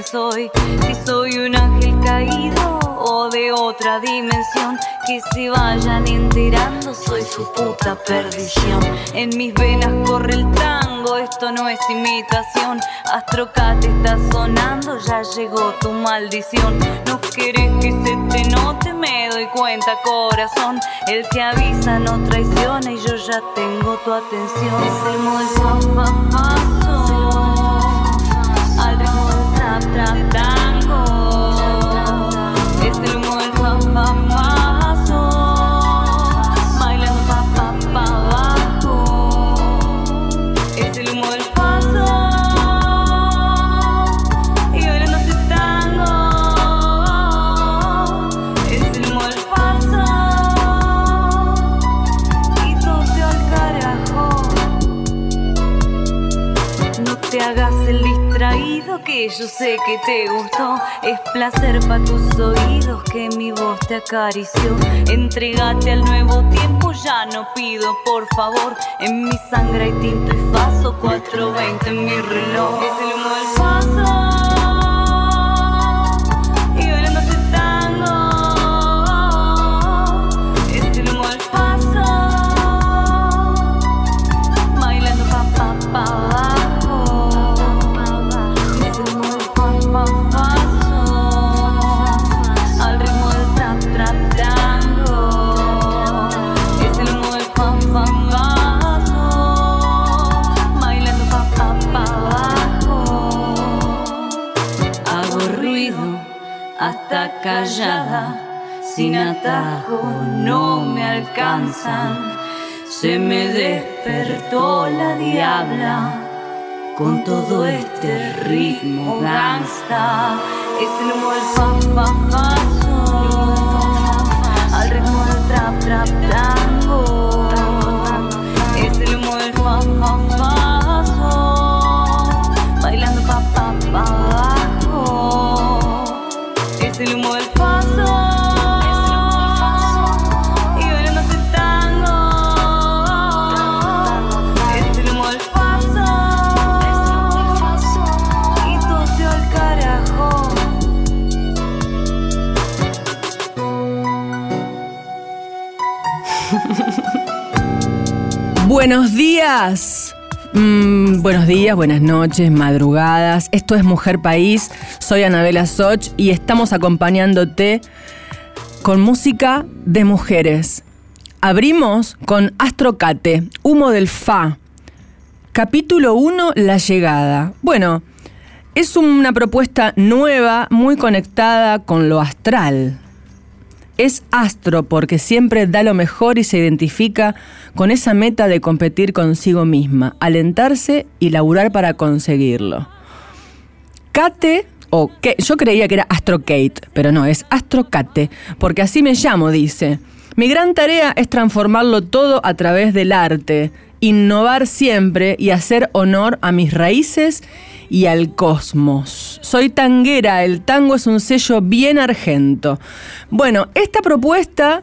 soy. Si soy un ángel caído o de otra dimensión. Que se vayan enterando, soy su puta perdición. En mis venas corre el tango, esto no es imitación. Astrocate está sonando, ya llegó tu maldición. No querés que se te note, me doy cuenta, corazón. El que avisa no traiciona y yo ya tengo tu atención. Es el da da distraído que yo sé que te gustó. Es placer para tus oídos que mi voz te acarició. Entregate al nuevo tiempo, ya no pido por favor. En mi sangre hay tinto y faso, 420 en mi reloj. Es el callada sin atajo no me alcanzan se me despertó la diabla con todo este ritmo gangsta. Es el humo paso, Buenos días. Mm, buenos días, buenas noches, madrugadas. Esto es Mujer País. Soy Anabela Soch y estamos acompañándote con música de mujeres. Abrimos con Astrocate, Humo del Fa. Capítulo 1, La llegada. Bueno, es una propuesta nueva, muy conectada con lo astral. Es astro porque siempre da lo mejor y se identifica con esa meta de competir consigo misma, alentarse y laburar para conseguirlo. Kate, o que yo creía que era Astro Kate, pero no, es Astro Kate, porque así me llamo, dice. Mi gran tarea es transformarlo todo a través del arte, innovar siempre y hacer honor a mis raíces y al cosmos. Soy tanguera, el tango es un sello bien argento. Bueno, esta propuesta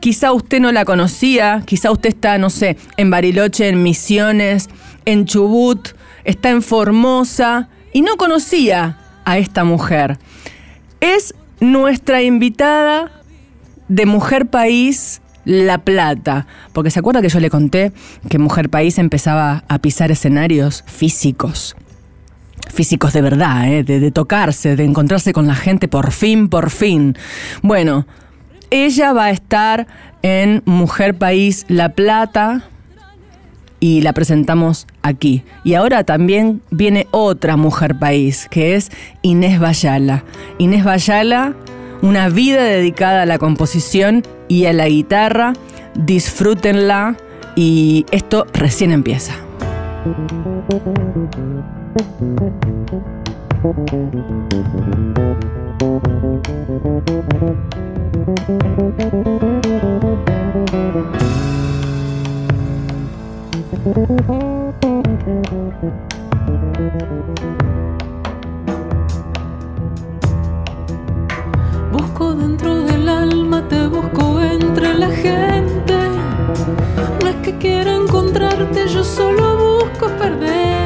quizá usted no la conocía, quizá usted está, no sé, en Bariloche, en Misiones, en Chubut, está en Formosa y no conocía a esta mujer. Es nuestra invitada de Mujer País La Plata, porque se acuerda que yo le conté que Mujer País empezaba a pisar escenarios físicos físicos de verdad, ¿eh? de, de tocarse, de encontrarse con la gente por fin, por fin. Bueno, ella va a estar en Mujer País La Plata y la presentamos aquí. Y ahora también viene otra Mujer País, que es Inés Bayala. Inés Bayala, una vida dedicada a la composición y a la guitarra. Disfrútenla y esto recién empieza. Busco dentro del alma, te busco entre la gente. No es que quiera encontrarte, yo solo busco perderte.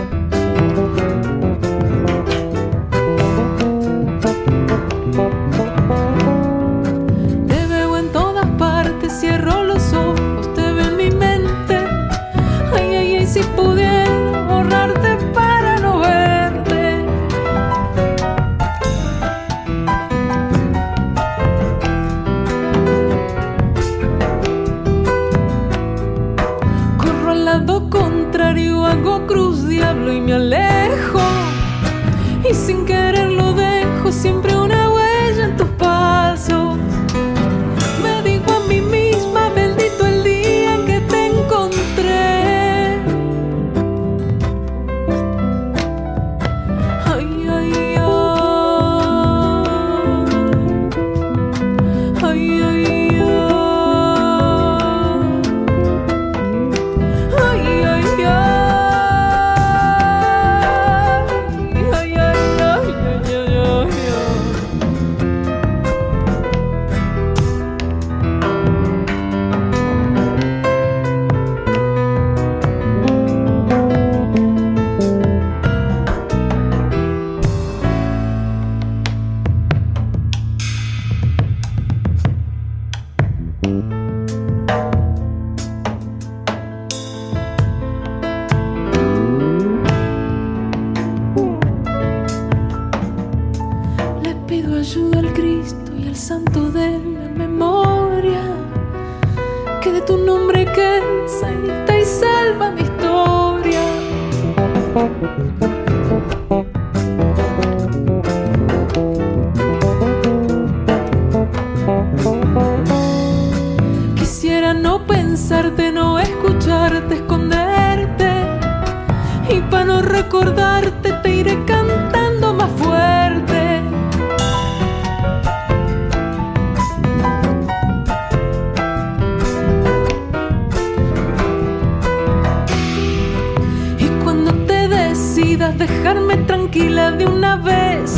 Dejarme tranquila de una vez,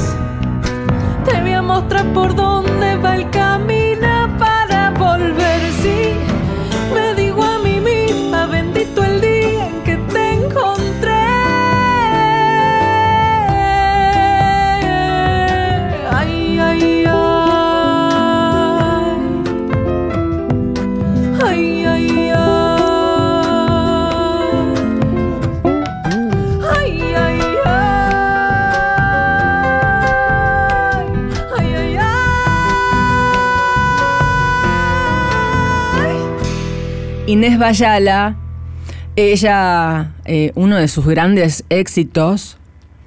te voy a mostrar por dónde va el camino Inés Bayala, ella, eh, uno de sus grandes éxitos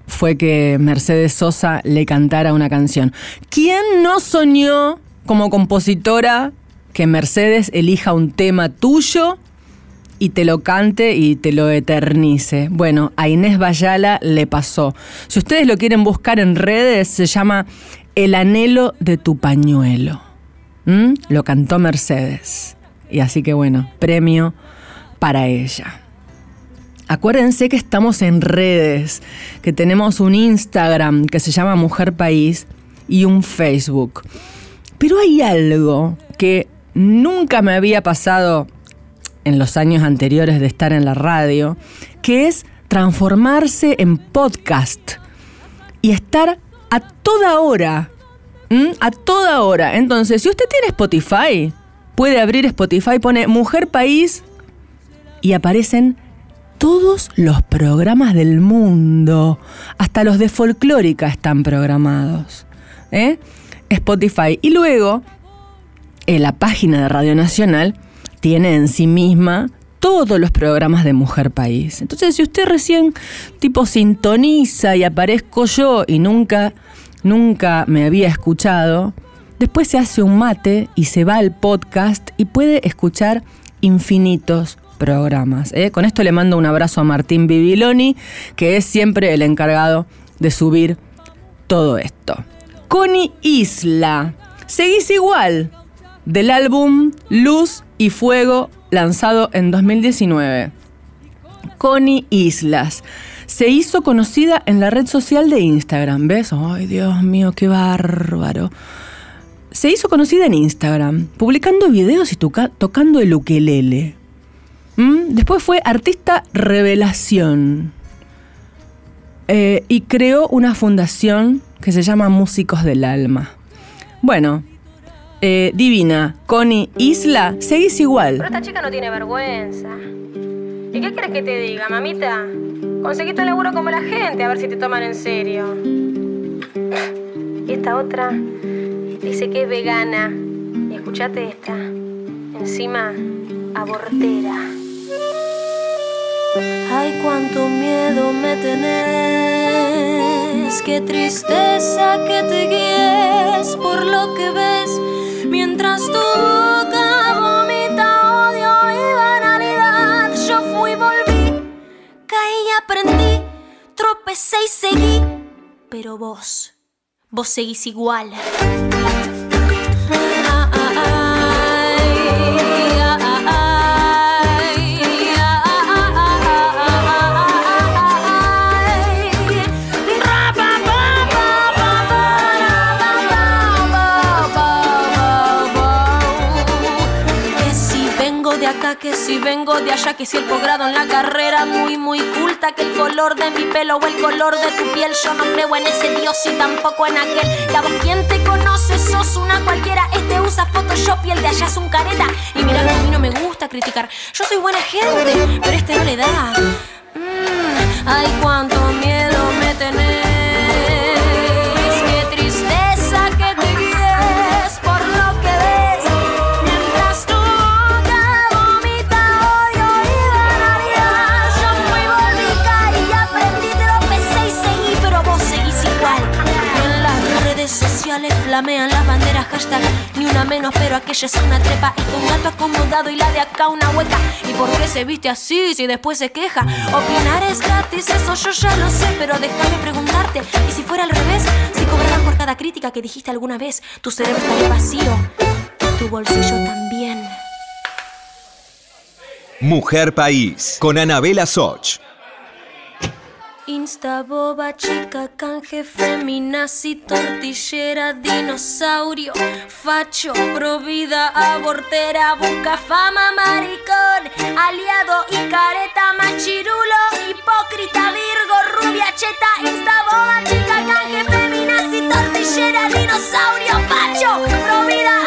fue que Mercedes Sosa le cantara una canción. ¿Quién no soñó como compositora que Mercedes elija un tema tuyo y te lo cante y te lo eternice? Bueno, a Inés Bayala le pasó. Si ustedes lo quieren buscar en redes, se llama El anhelo de tu pañuelo. ¿Mm? Lo cantó Mercedes. Y así que bueno, premio para ella. Acuérdense que estamos en redes, que tenemos un Instagram que se llama Mujer País y un Facebook. Pero hay algo que nunca me había pasado en los años anteriores de estar en la radio, que es transformarse en podcast y estar a toda hora. A toda hora. Entonces, si usted tiene Spotify, puede abrir Spotify, pone Mujer País y aparecen todos los programas del mundo. Hasta los de folclórica están programados. ¿eh? Spotify. Y luego, en la página de Radio Nacional tiene en sí misma todos los programas de Mujer País. Entonces, si usted recién tipo sintoniza y aparezco yo y nunca, nunca me había escuchado, después se hace un mate y se va al podcast y puede escuchar infinitos programas. ¿eh? Con esto le mando un abrazo a Martín Bibiloni, que es siempre el encargado de subir todo esto. Connie Isla, seguís igual, del álbum Luz y Fuego, lanzado en 2019. Connie Islas. Se hizo conocida en la red social de Instagram, ¿ves? Ay, Dios mío, qué bárbaro. Se hizo conocida en Instagram, publicando videos y toca- tocando el ukelele. ¿Mm? Después fue artista revelación. Eh, y creó una fundación que se llama Músicos del Alma. Bueno, eh, Divina, Connie, Isla, seguís igual. Pero esta chica no tiene vergüenza. ¿Y qué quieres que te diga, mamita? Conseguiste un laburo como la gente, a ver si te toman en serio. Y esta otra dice que es vegana. Y escuchate esta. Encima, abortera. Ay, cuánto miedo me tenés, qué tristeza que te guíes por lo que ves, mientras tu boca vomita odio y banalidad. Yo fui, volví, caí y aprendí, tropecé y seguí, pero vos, vos seguís igual. Vengo de allá, que si el posgrado en la carrera muy, muy culta, que el color de mi pelo o el color de tu piel, yo no creo en ese Dios y tampoco en aquel. Ya vos, ¿quién te conoce? Sos una cualquiera. Este usa Photoshop y el de allá es un careta. Y mira que a mí no me gusta criticar. Yo soy buena gente, pero este no le da. Mm, ay, cuánto miedo las banderas hashtag Ni una menos, pero aquella es una trepa Y con gato acomodado y la de acá una hueca ¿Y por qué se viste así si después se queja? Opinar es gratis, eso yo ya lo sé Pero déjame preguntarte, ¿y si fuera al revés? Si cobraran por cada crítica que dijiste alguna vez Tu cerebro estaría vacío, tu bolsillo también Mujer País, con Anabela Soch. Insta, boba, chica, canje, feminazi, tortillera, dinosaurio, facho, provida, abortera, busca fama, maricón, aliado y careta, machirulo, hipócrita, virgo, rubia, cheta, insta, boba, chica, canje, feminazi, tortillera, dinosaurio, facho, provida,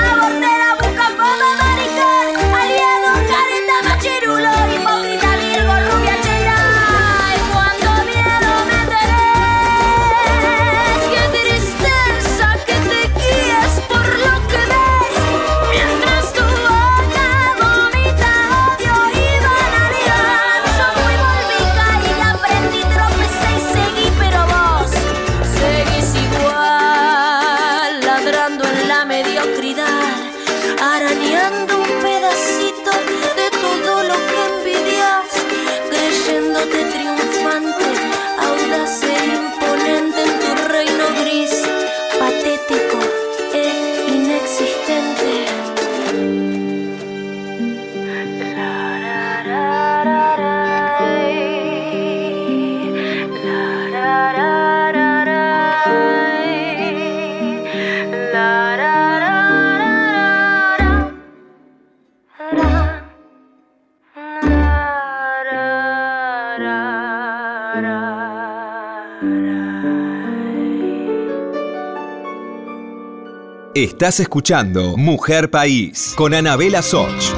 Estás escuchando Mujer País, con Anabela Soch.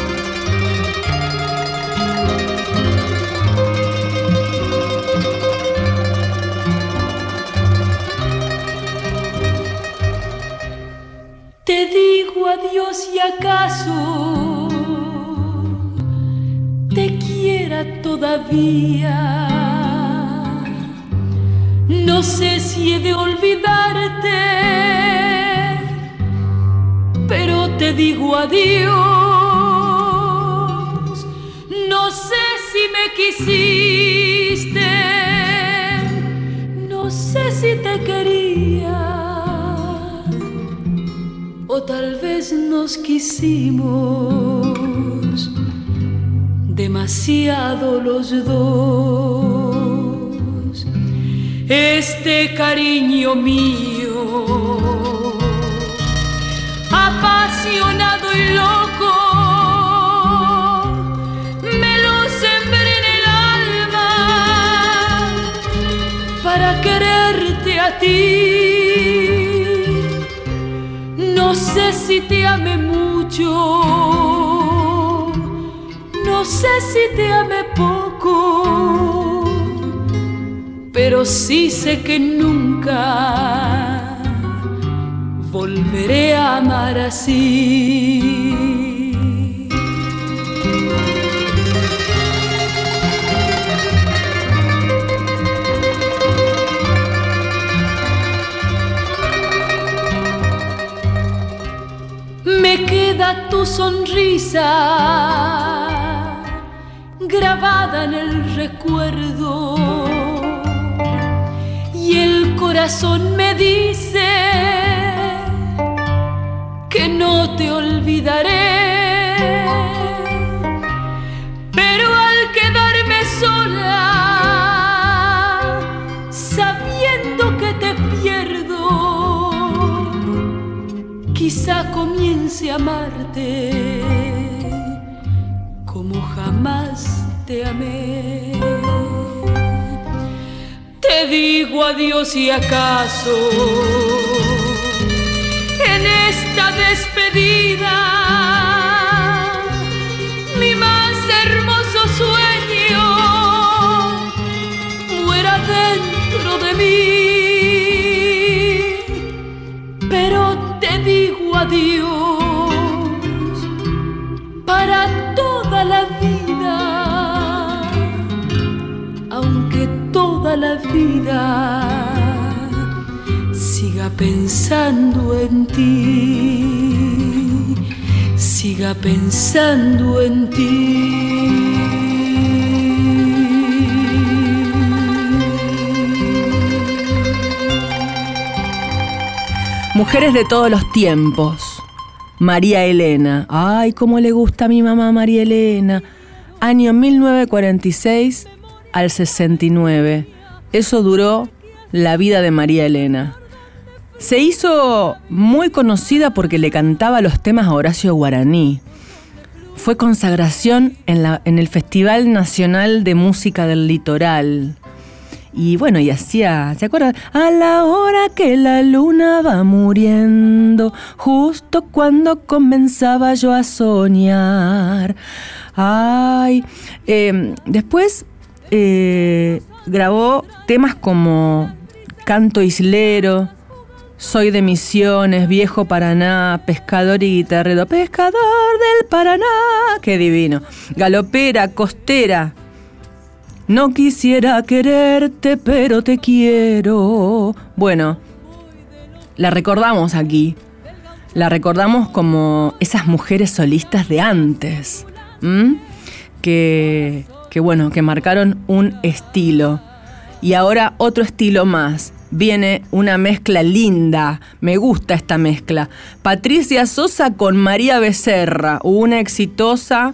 Te digo adiós y acaso te quiera todavía. Digo adiós. No sé si me quisiste, no sé si te quería o tal vez nos quisimos demasiado los dos. Este cariño mío, No sé si te amé mucho, no sé si te amé poco, pero sí sé que nunca volveré a amar así. me queda tu sonrisa grabada en el recuerdo y el corazón me dice que no te olvidaré pero al quedarme sola sabiendo que te pierdo quizá comience a amarte como jamás te amé. Te digo adiós y acaso despedida. Mi más hermoso sueño muera dentro de mí. Pero te digo adiós para toda la vida, aunque toda la vida siga pensando en ti, siga pensando en ti. Mujeres de todos los tiempos. María Elena. Ay, cómo le gusta a mi mamá María Elena. Año 1946 al 69. Eso duró la vida de María Elena. Se hizo muy conocida porque le cantaba los temas a Horacio Guaraní. Fue consagración en, la, en el Festival Nacional de Música del Litoral. Y bueno, y hacía, ¿se acuerdan? A la hora que la luna va muriendo, justo cuando comenzaba yo a soñar. Ay, em, después eh, grabó temas como Canto Islero, Soy de Misiones, Viejo Paraná, Pescador y Guitarrero, Pescador del Paraná, qué divino. Galopera, Costera, no quisiera quererte, pero te quiero. Bueno, la recordamos aquí. La recordamos como esas mujeres solistas de antes. Que, que, bueno, que marcaron un estilo. Y ahora otro estilo más. Viene una mezcla linda. Me gusta esta mezcla. Patricia Sosa con María Becerra. Una exitosa,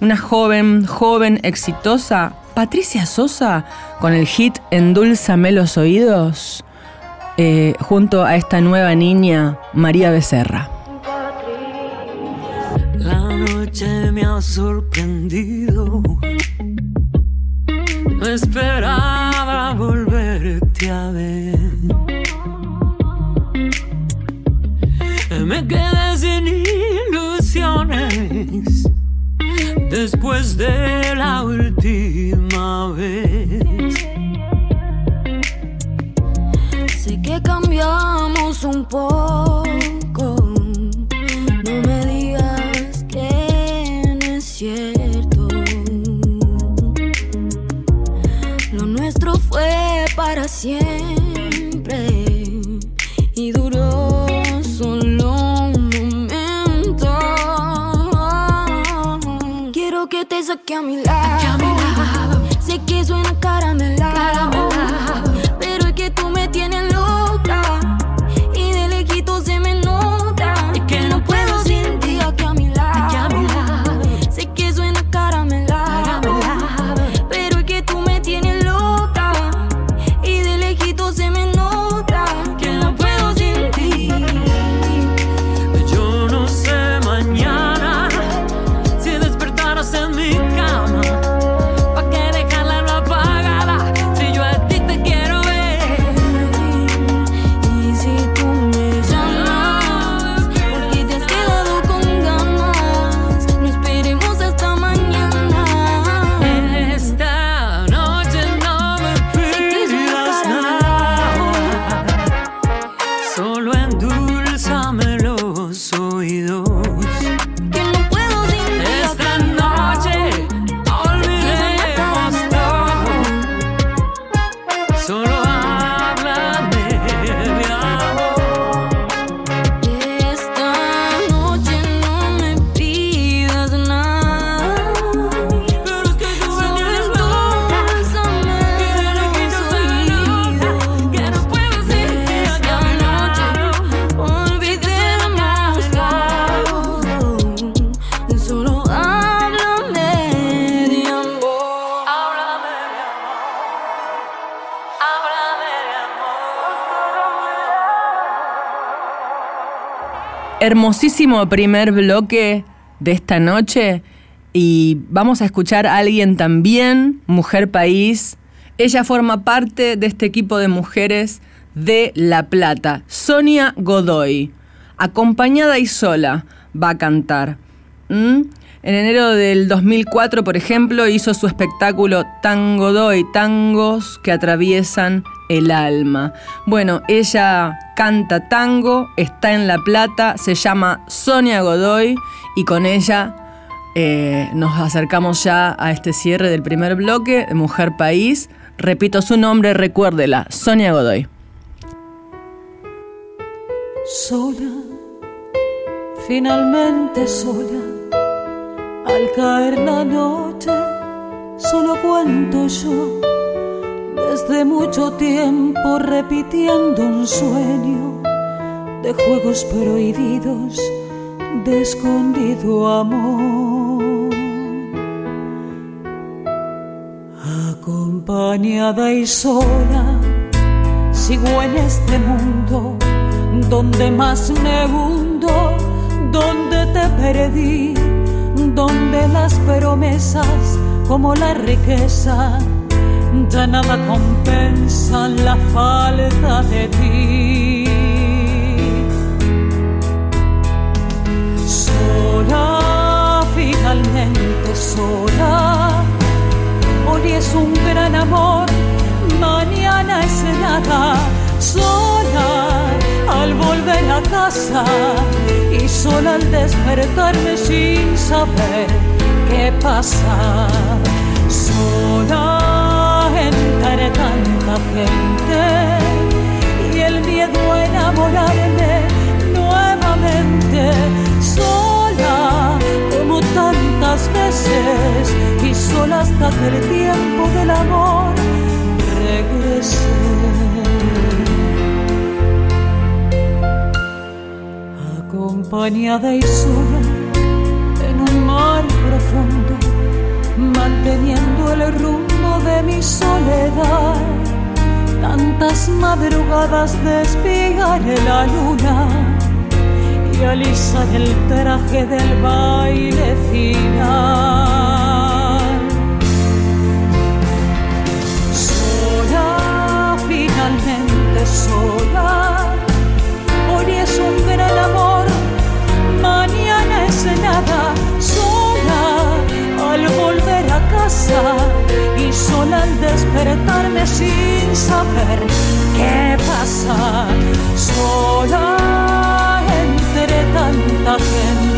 una joven, joven exitosa Patricia Sosa con el hit Endulzame los oídos, eh, junto a esta nueva niña, María Becerra. La noche me ha sorprendido. No Me quedé sin ilusiones después de la última vez. Sé que cambiamos un poco. No me digas que no es cierto. Para siempre y duró solo un momento. Quiero que te saque a mi lado. Sé que suena caramelado. Hermosísimo primer bloque de esta noche y vamos a escuchar a alguien también, Mujer País. Ella forma parte de este equipo de mujeres de La Plata, Sonia Godoy, acompañada y sola, va a cantar. ¿Mm? En enero del 2004, por ejemplo, hizo su espectáculo Tango Doy, tangos que atraviesan el alma. Bueno, ella canta tango, está en La Plata, se llama Sonia Godoy y con ella eh, nos acercamos ya a este cierre del primer bloque de Mujer País. Repito su nombre, recuérdela, Sonia Godoy. sola, finalmente sola, al caer la noche, solo cuento yo, desde mucho tiempo repitiendo un sueño de juegos prohibidos, de escondido amor. Acompañada y sola, sigo en este mundo donde más me hundo, donde te perdí, donde las promesas como la riqueza ya nada compensan la falta de ti. Sola, finalmente sola, hoy es un gran amor, mañana es nada, sola al volver a casa y sola al despertarme sin saber qué pasa. Sola entre tanta gente y el miedo a enamorarme nuevamente. Sola como tantas veces y sola hasta el tiempo del amor acompañada y sola en un mar profundo, manteniendo el rumbo de mi soledad. Tantas madrugadas de espigar la luna y alisar el traje del baile final. Sola, finalmente sola, nada, sola al volver a casa y sola al despertarme sin saber qué pasa, sola entre tanta gente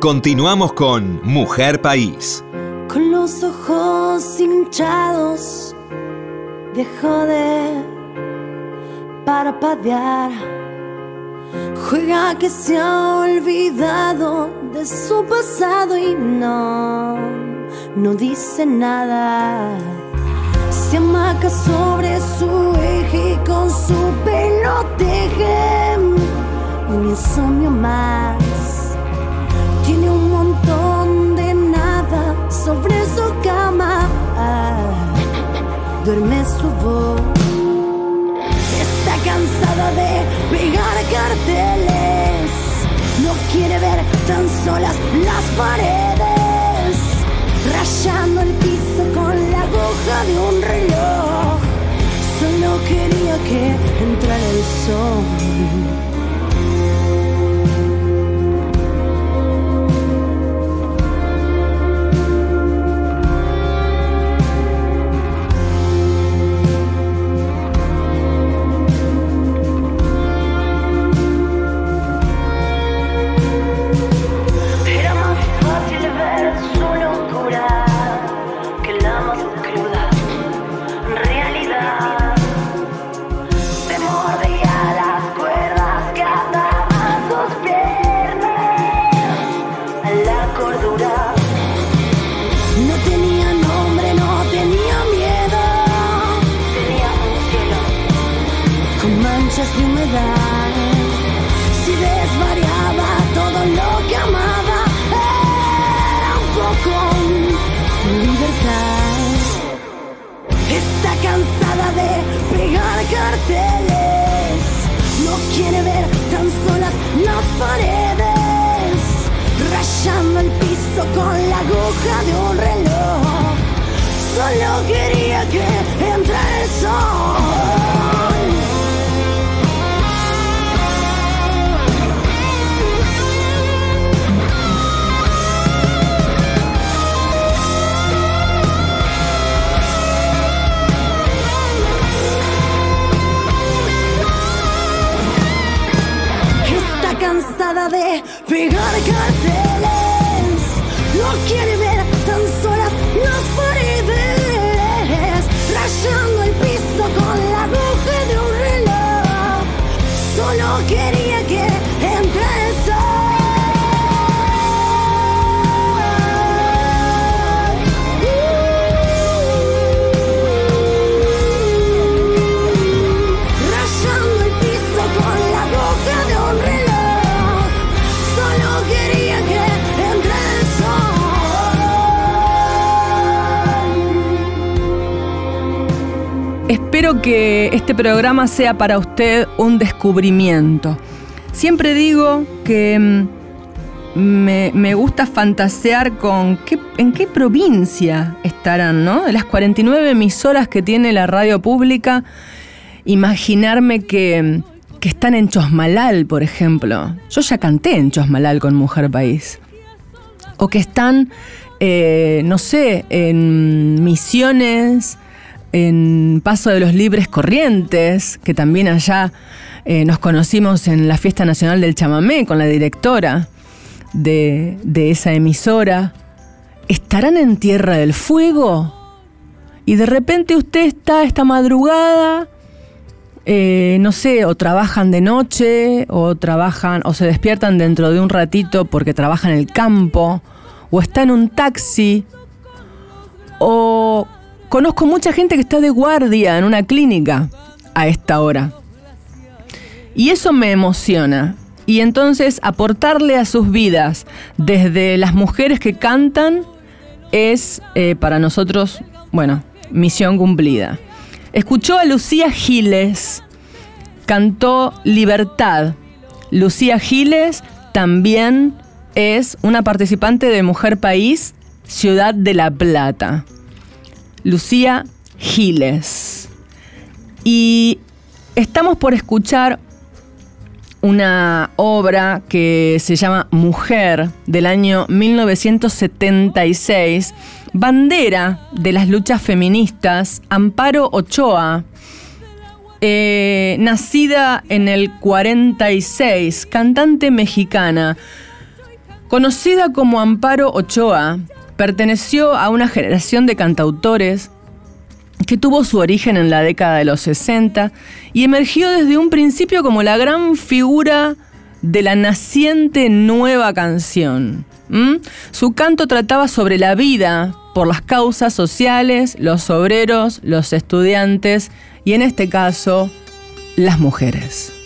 Continuamos con Mujer País. Con los ojos hinchados, dejó de parpadear. Juega que se ha olvidado de su pasado y no, no dice nada. Se amaca sobre su eje y con su pelo teje un insomnio más. Duerme su voz. Está cansada de pegar carteles. No quiere ver tan solas las paredes. Rayando el piso con la aguja de un reloj. Solo quería que entrara el sol. Espero que este programa sea para usted un descubrimiento. Siempre digo que mm, me, gusta fantasear con qué, en qué provincia estarán, ¿no? De las 49 emisoras que tiene la radio pública, imaginarme que, que están en Chosmalal, por ejemplo. Yo ya canté en Chosmalal con Mujer País. O que están, eh, no sé, en Misiones, en Paso de los Libres Corrientes, que también allá eh, nos conocimos en la Fiesta Nacional del Chamamé con la directora de, esa emisora. ¿Estarán en Tierra del Fuego? Y de repente usted está esta madrugada, eh, no sé, o trabajan de noche, o trabajan, o se despiertan dentro de un ratito porque trabajan en el campo, o está en un taxi, o conozco mucha gente que está de guardia en una clínica a esta hora. Y eso me emociona. Y entonces aportarle a sus vidas desde las mujeres que cantan es eh, para nosotros, bueno, misión cumplida. Escuchó a Lucía Giles, cantó Libertad. Lucía Giles también es una participante de Mujer País, Ciudad de La Plata. Lucía Giles. Y estamos por escuchar una obra que se llama Mujer del año 1976, bandera de las luchas feministas, Amparo Ochoa, eh, nacida en el 46, cantante mexicana, conocida como Amparo Ochoa, perteneció a una generación de cantautores que tuvo su origen en la década de los 60 y emergió desde un principio como la gran figura de la naciente nueva canción. Su canto trataba sobre la vida por las causas sociales, los obreros, los estudiantes y en este caso, las mujeres.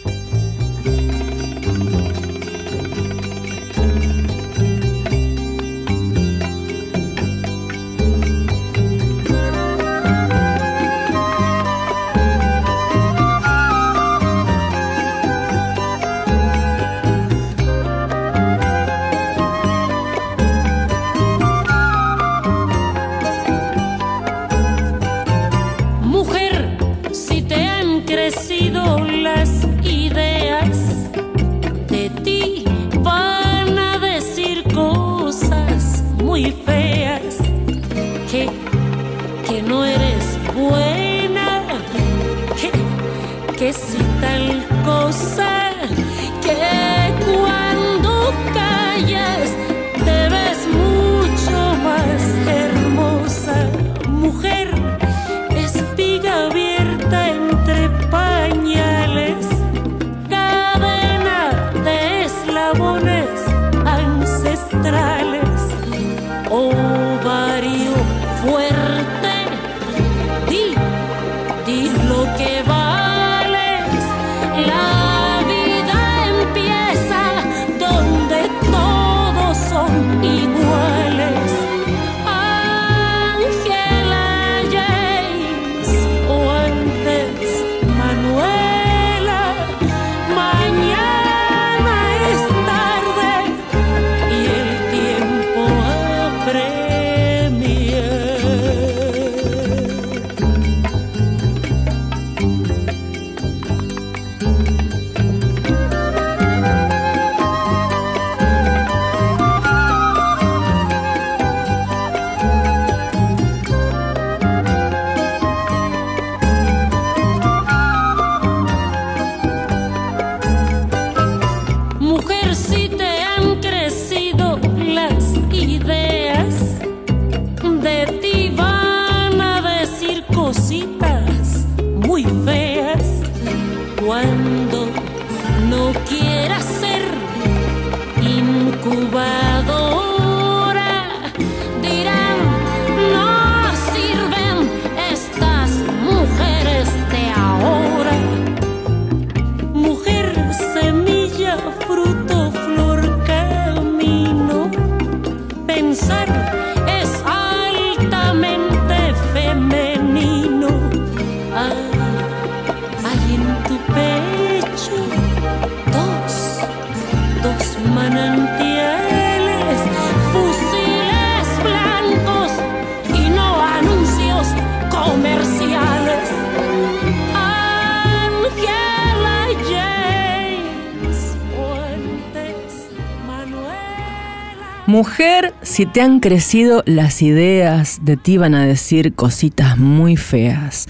Si te han crecido las ideas, de ti van a decir cositas muy feas.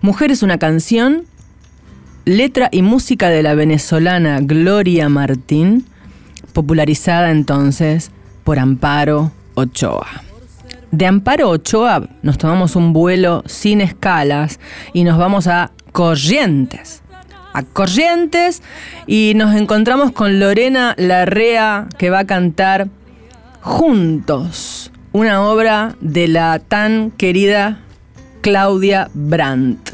Mujer es una canción, letra y música de la venezolana Gloria Martín, popularizada entonces por Amparo Ochoa. De Amparo Ochoa nos tomamos un vuelo sin escalas y nos vamos a Corrientes. A Corrientes y nos encontramos con Lorena Larrea que va a cantar Juntos, una obra de la tan querida Claudia Brandt.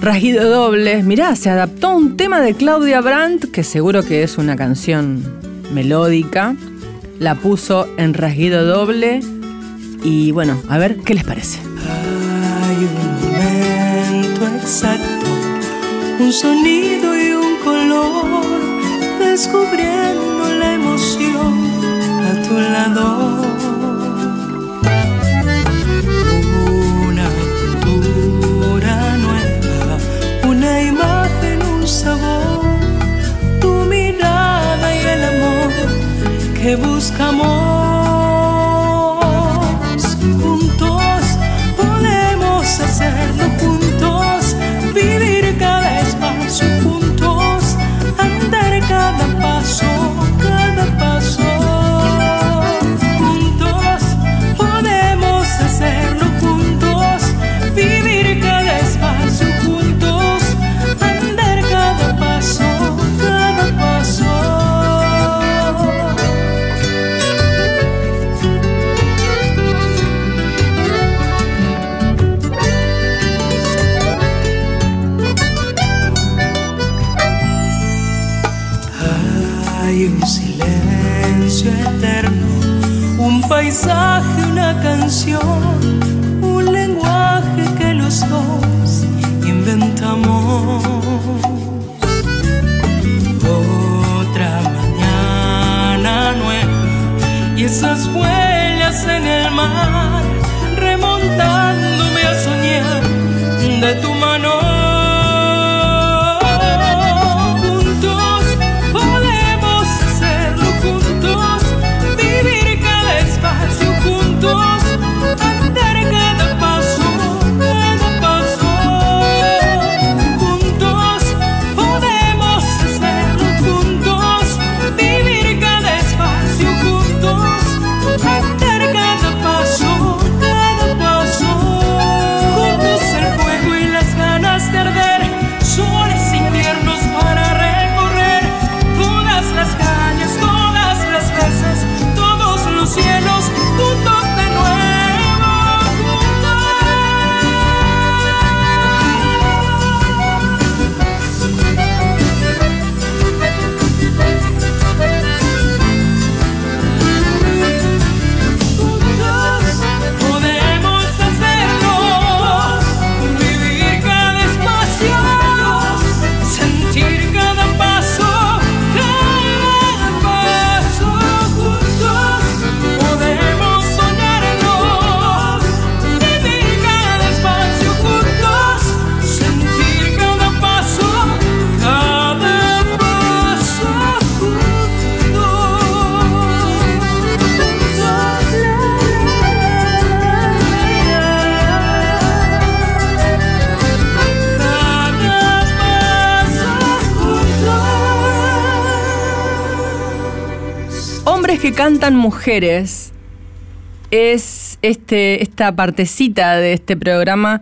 Rasguido doble, mirá, se adaptó un tema de Claudia Brandt, que seguro que es una canción melódica. La puso en rasguido doble. Y bueno, a ver qué les parece. Hay un momento exacto, un sonido y un color, descubriendo tu lado. Una aventura nueva, una imagen, un sabor, tu mirada y el amor que buscamos. Paisaje, una canción, un lenguaje que los dos inventamos. Otra mañana nueva y esas huellas en el mar, cantan mujeres es este, esta partecita de este programa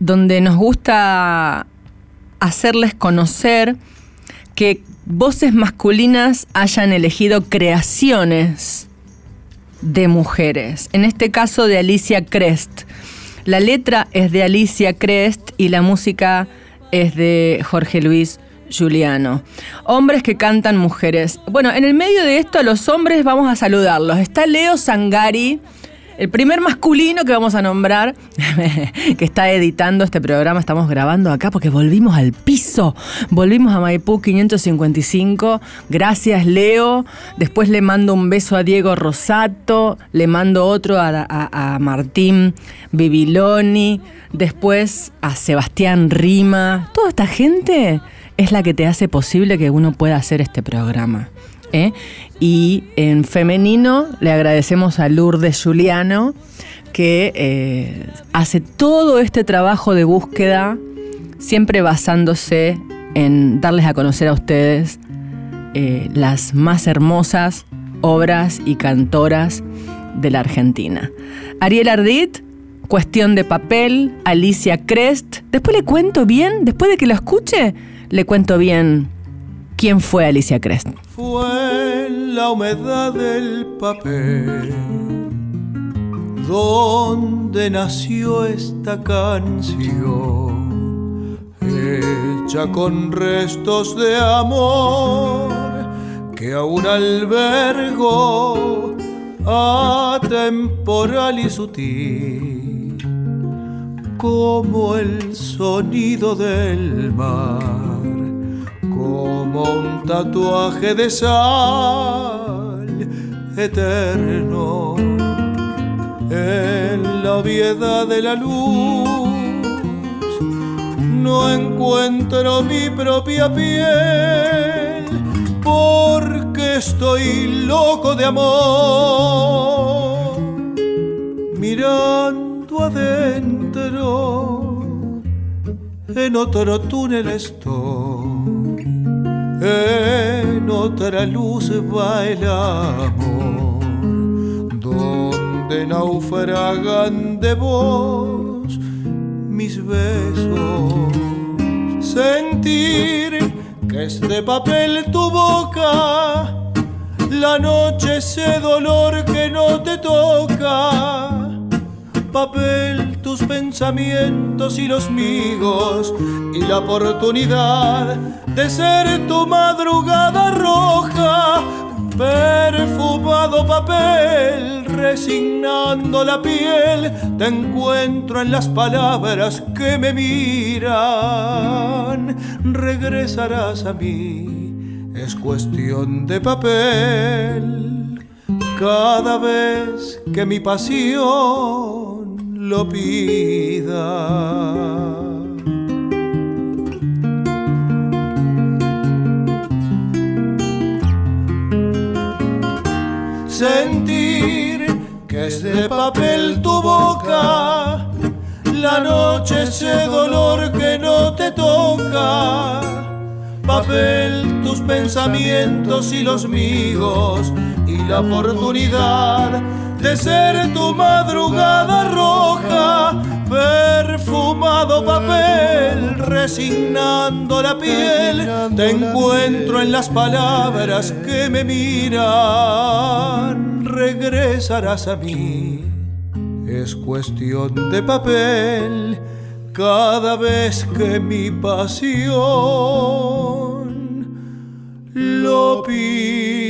donde nos gusta hacerles conocer que voces masculinas hayan elegido creaciones de mujeres. En este caso de Alicia Crest. La letra es de Alicia Crest y la música es de Jorge Luis Juliano. Hombres que cantan mujeres. Bueno, en el medio de esto los hombres vamos a saludarlos. Está Leo Sangari el primer masculino que vamos a nombrar, que está editando este programa, estamos grabando acá porque volvimos al piso. Volvimos a Maipú 555. Gracias, Leo. Después le mando un beso a Diego Rosato. Le mando otro a, a Martín Bibiloni. Después a Sebastián Rima. Toda esta gente es la que te hace posible que uno pueda hacer este programa. ¿eh? Y en femenino le agradecemos a Lourdes Juliano, que eh, hace todo este trabajo de búsqueda, siempre basándose en darles a conocer a ustedes eh, las más hermosas obras y cantoras de la Argentina. Ariel Ardit, Cuestión de Papel, Alicia Crest. Después le cuento bien, después de que lo escuche, le cuento bien quién fue Alicia Crest. Fue la humedad del papel. Donde nació esta canción, hecha con restos de amor que aún albergo atemporal y sutil, como el sonido del mar como un tatuaje de sal eterno en la obviedad de la luz. No encuentro mi propia piel porque estoy loco de amor. Mirando adentro, en otro túnel estoy en otra luz va el amor, donde naufragan de vos mis besos. Sentir que es de papel tu boca, la noche ese dolor que no te toca papel pensamientos y los míos y la oportunidad de ser tu madrugada roja. Perfumado papel, resignando la piel, te encuentro en las palabras que me miran. Regresarás a mí, es cuestión de papel. Cada vez que mi pasión lo pida. Sentir que es de papel tu boca, la noche ese dolor que no te toca. Papel tus pensamientos y los míos y la oportunidad de ser tu madrugada roja, perfumado papel, resignando la piel, te encuentro en las palabras que me miran, regresarás a mí, es cuestión de papel, cada vez que mi pasión lo pida.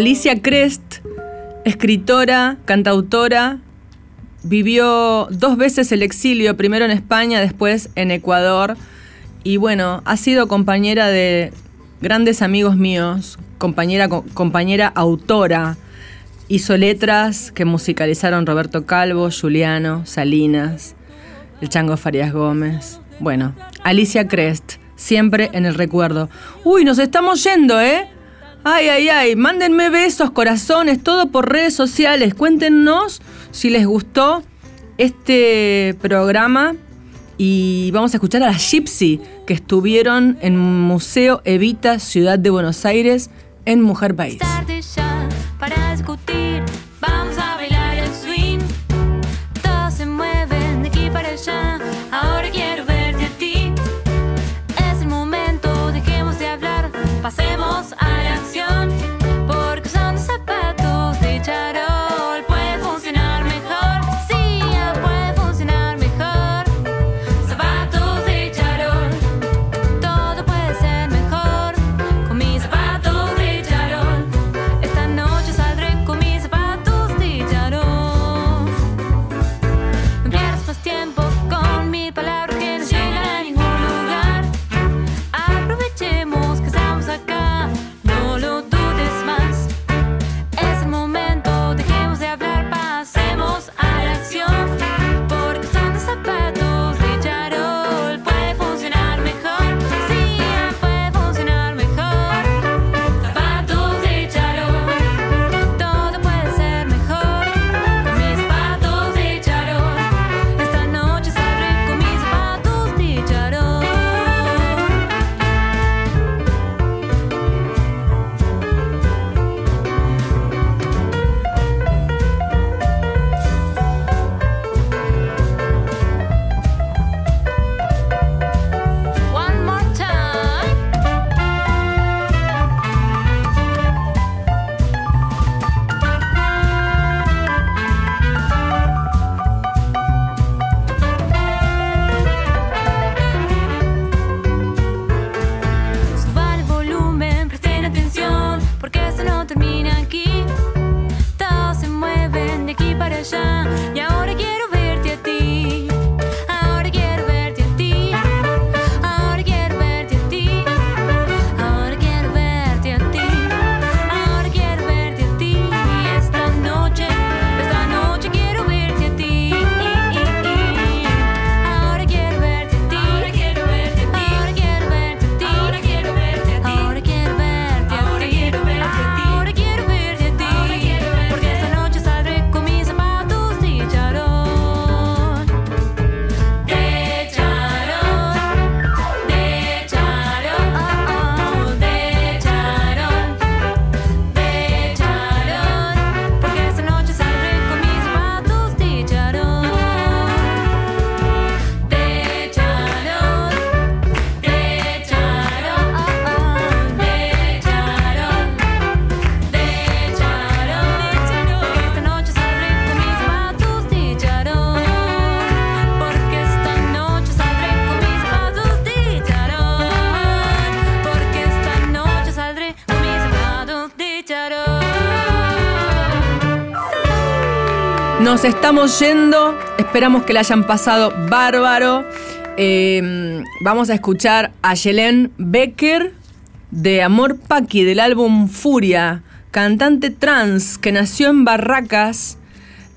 Alicia Crest, escritora, cantautora, vivió dos veces el exilio, primero en España, después en Ecuador. Y bueno, ha sido compañera de grandes amigos míos, compañera, compañera autora. Hizo letras que musicalizaron Roberto Calvo, Juliano, Salinas, el Chango Farías Gómez. Bueno, Alicia Crest, siempre en el recuerdo. Uy, nos estamos yendo, ¿eh? Ay, ay, ay, mándenme besos, corazones, todo por redes sociales. Cuéntenos si les gustó este programa y vamos a escuchar a la Gypsy que estuvieron en Museo Evita, Ciudad de Buenos Aires, en Mujer País. para discutir, estamos yendo, esperamos que la hayan pasado bárbaro. Eh, vamos a escuchar a Yelén Becker de Amor Paqui del álbum Furia, cantante trans que nació en Barracas,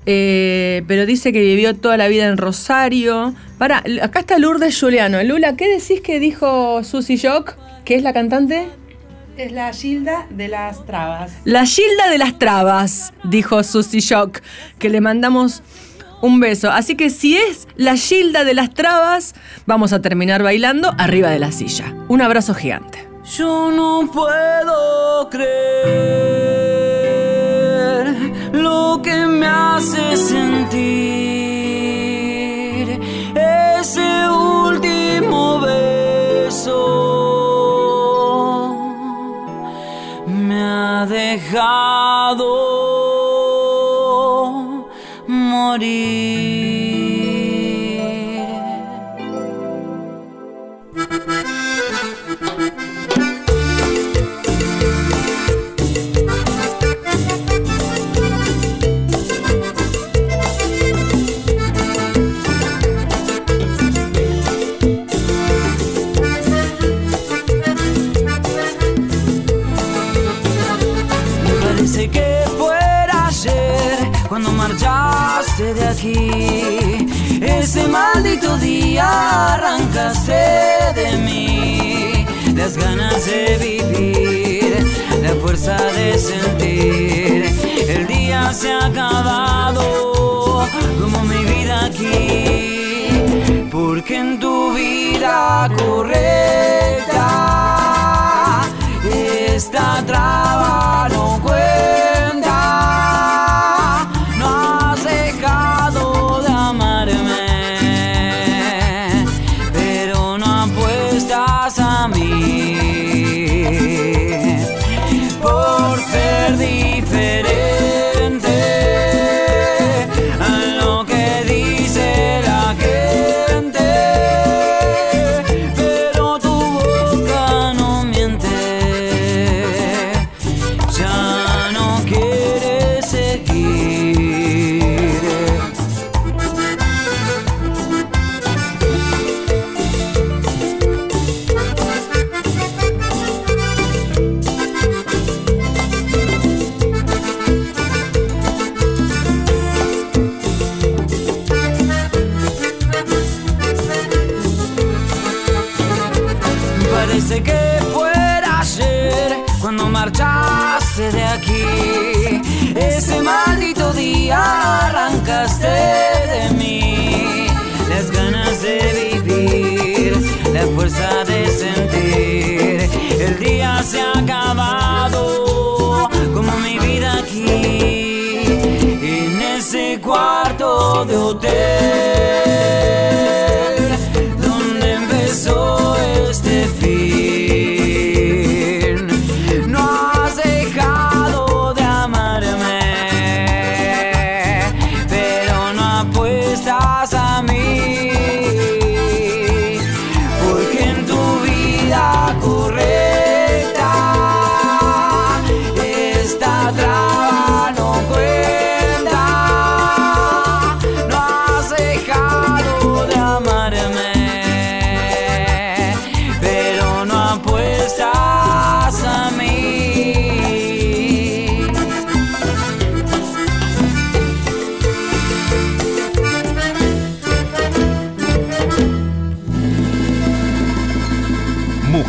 eh, pero dice que vivió toda la vida en Rosario. Para, acá está Lourdes Juliano. Lula, ¿qué decís que dijo Susy Jock, que es la cantante? Es la Gilda de las Trabas. La Gilda de las Trabas, dijo Susy Shock, que le mandamos un beso. Así que si es la Gilda de las Trabas, vamos a terminar bailando arriba de la silla. Un abrazo gigante. Yo no puedo creer lo que me hace sentir ese último beso. Dejado morir. poder.